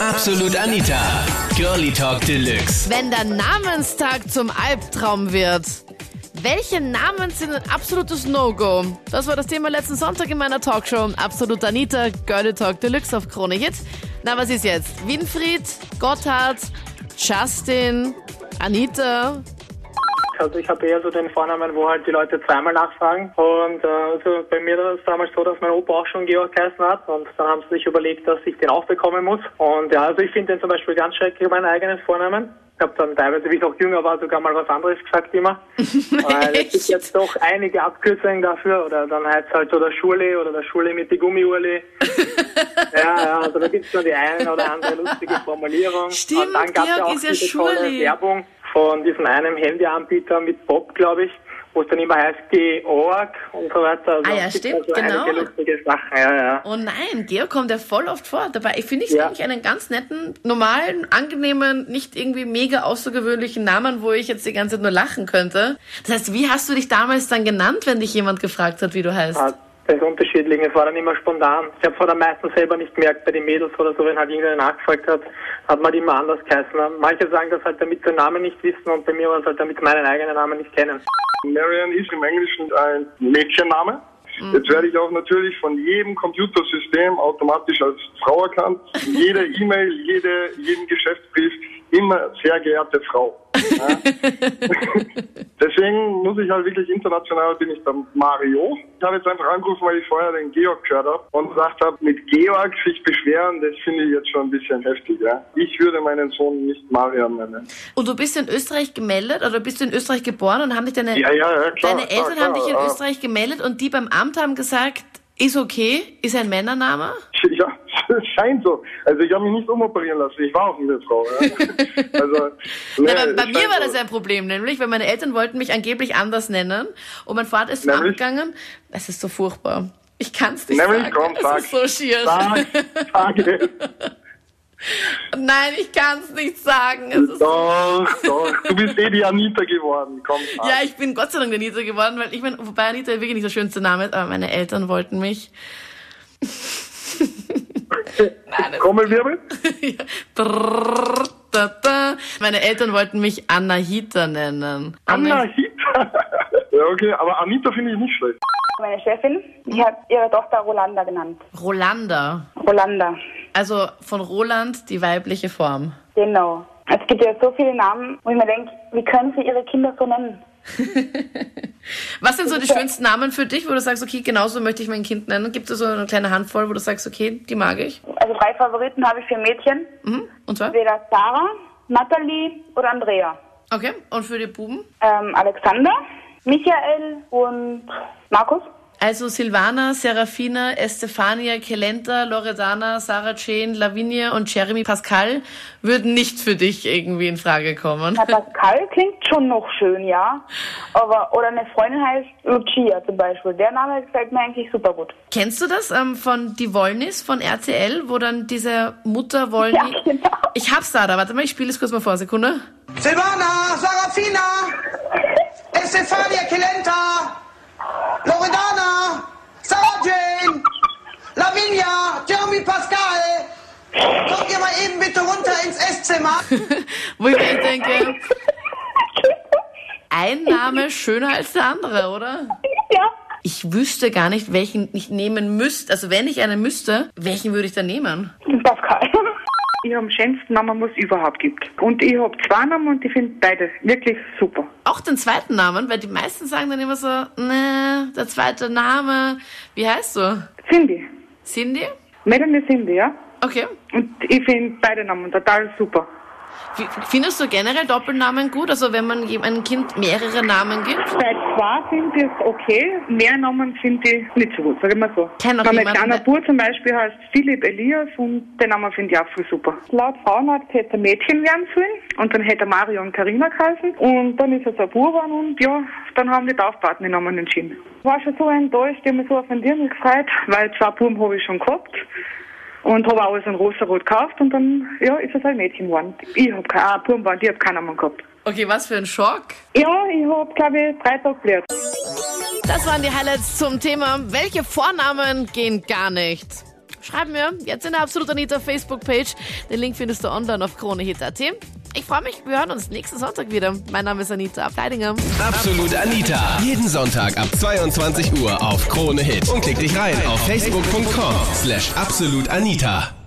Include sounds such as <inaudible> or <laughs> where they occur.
Absolut Anita. Girlie Talk Deluxe. Wenn der Namenstag zum Albtraum wird, welche Namen sind ein absolutes No-Go? Das war das Thema letzten Sonntag in meiner Talkshow. Absolut Anita, Girlie Talk Deluxe auf Krone Hit. Na, was ist jetzt? Winfried, Gotthard, Justin, Anita, also ich habe eher so den Vornamen, wo halt die Leute zweimal nachfragen. Und äh, also bei mir war es damals so, dass mein Opa auch schon Georg geheißen hat. Und dann haben sie sich überlegt, dass ich den auch bekommen muss. Und ja, also ich finde den zum Beispiel ganz schrecklich, meinen eigenen Vornamen. Ich habe dann teilweise, wie ich noch jünger war, sogar mal was anderes gesagt immer. <laughs> Weil es gibt jetzt doch einige Abkürzungen dafür. Oder dann heißt es halt so der Schule oder der Schule mit die Gummiurli. <laughs> ja, ja, also da gibt es nur die eine oder andere lustige Formulierung. Stimmt, Und dann gab es ja auch diese tolle Schuli. Werbung von diesem einen Handyanbieter mit Bob, glaube ich, wo es dann immer heißt Georg und so weiter. Also Ah ja, stimmt, also genau. Lustige Sachen, ja, ja. Oh nein, Georg kommt ja voll oft vor. Dabei ich finde ich Ja. eigentlich einen ganz netten, normalen, angenehmen, nicht irgendwie mega außergewöhnlichen Namen, wo ich jetzt die ganze Zeit nur lachen könnte. Das heißt, wie hast du dich damals dann genannt, wenn dich jemand gefragt hat, wie du heißt? Ah, Das ist unterschiedlich, es war dann immer spontan. Ich habe es dann meistens selber nicht gemerkt bei den Mädels oder so, wenn halt irgendwer nachgefragt hat, hat man die immer anders geheißen. Manche sagen das halt, damit den Namen nicht wissen und bei mir war es halt, damit meinen eigenen Namen nicht kennen. Marian ist im Englischen ein Mädchenname. Jetzt werde ich auch natürlich von jedem Computersystem automatisch als Frau erkannt. Jede E-Mail, jede, jeden Geschäftsbrief immer sehr geehrte Frau. Ja. <laughs> Deswegen muss ich halt wirklich international bin ich dann Mario. Ich habe jetzt einfach angerufen, weil ich vorher den Georg gehört habe und gesagt habe, mit Georg sich beschweren, das finde ich jetzt schon ein bisschen heftig. Ja. Ich würde meinen Sohn nicht Marian nennen. Und du bist in Österreich gemeldet oder bist du in Österreich geboren und haben dich deine, Ja, ja, klar, deine klar, Eltern klar, haben dich in ja. Österreich gemeldet und die beim Amt haben gesagt, ist okay, ist ein Männername? Ja, es <laughs> scheint so. Also ich habe mich nicht umoperieren lassen. Ich war auch eine Frau. Ja. <laughs> Also, nee, Na, bei, mir war so. das ein Problem, nämlich, weil meine Eltern wollten mich angeblich anders nennen und mein Vater ist Nämlich? gegangen. Es ist so furchtbar. Ich kann es nicht Nämlich, sagen. komm, es sag. ist so schier. Sag, sag <laughs> es. Nein, ich kann es nicht sagen. Es Doch, doch. Du bist eh die Anita geworden. Komm, sag. ja, ich bin Gott sei Dank der Anita geworden, weil ich meine, wobei Anita wirklich nicht der schönste Name ist, aber meine Eltern wollten mich. Trommelwirbel? <laughs> Meine Eltern wollten mich Anahita nennen. Anahita. <laughs> ja, okay, aber Anita finde ich nicht schlecht. Meine Chefin, die hat ihre Tochter Rolanda genannt. Rolanda. Rolanda, Also von Roland die weibliche Form. genau. Es gibt ja so viele Namen, wo ich mir denke, wie können sie ihre Kinder so nennen? <laughs> Was sind so die schönsten Namen für dich, wo du sagst, okay, genauso möchte ich mein Kind nennen? Gibt es so eine kleine Handvoll, wo du sagst, okay, die mag ich? Also drei Favoriten habe ich für Mädchen. Mhm. Und zwar? Entweder Sarah, Natalie oder Andrea. Okay. Und für die Buben? Ähm, Alexander, Michael und Markus. Also Silvana, Serafina, Estefania, Kelenta, Loredana, Sarah Jane, Lavinia und Jeremy Pascal würden nicht für dich irgendwie in Frage kommen. Na, Pascal klingt schon noch schön, ja. Aber, oder eine Freundin heißt Lucia zum Beispiel. Der Name gefällt mir eigentlich super gut. Kennst du das ähm, von Die Wollnis von RTL, wo dann diese Mutter Wollnis... Ja, genau. Ich hab's da, da. Warte mal, ich spiele es kurz mal vor, Sekunde. Silvana, Sarafina, <laughs> Estefania Kelenta, Loredana, Sarah Jane, Lavinia, Jeremy Pascal. Kommt ihr mal eben bitte runter ins Esszimmer? <laughs> Wo ich mir denke, ein Name schöner als der andere, oder? Ja. Ich wüsste gar nicht, welchen ich nehmen müsste. Also wenn ich einen müsste, welchen würde ich dann nehmen? Pascal. Ich habe den schönsten Namen, was es überhaupt gibt. Und ich habe zwei Namen und ich finde beide wirklich super. Auch den zweiten Namen, weil die meisten sagen dann immer so, ne, der zweite Name. Wie heißt du? Cindy. Cindy? Melanie Cindy, ja. Okay. Und ich finde beide Namen total super. Findest du generell Doppelnamen gut? Also wenn man einem Kind mehrere Namen gibt? Bei zwei ich es okay, mehr Namen finde ich nicht so gut, sag ich mal so. Kenn auch Mein kleiner Bub zum Beispiel heißt Philipp Elias und den Namen finde ich auch voll super. Laut Frauenarzt hätte er Mädchen werden sollen und dann hätte er Mario und Karina geheißen und dann ist er so ein Bub und ja, dann haben die Taufpaten den Namen entschieden. Ich war schon so enttäuscht, ich habe mich so auf den Dirn gefreut, weil zwei Buben habe ich schon gehabt. Und habe auch alles in rosa-rot gekauft und dann, ja, ist es ein Mädchen geworden. Ich habe keine, ah, Buben waren, die habe keinen Namen gehabt. Okay, was für ein Schock. Ja, ich habe, glaube ich, drei Tage gelernt. Das waren die Highlights zum Thema, welche Vornamen gehen gar nicht. Schreib mir jetzt in der Absolut Anita Facebook-Page. Den Link findest du online auf kronehit.at. Ich freue mich, wir hören uns nächsten Sonntag wieder. Mein Name ist Anita Ableidinger. Absolut Anita. Jeden Sonntag ab 22 Uhr auf Krone Hit. Und klick dich rein auf facebook.com slash absolutanita.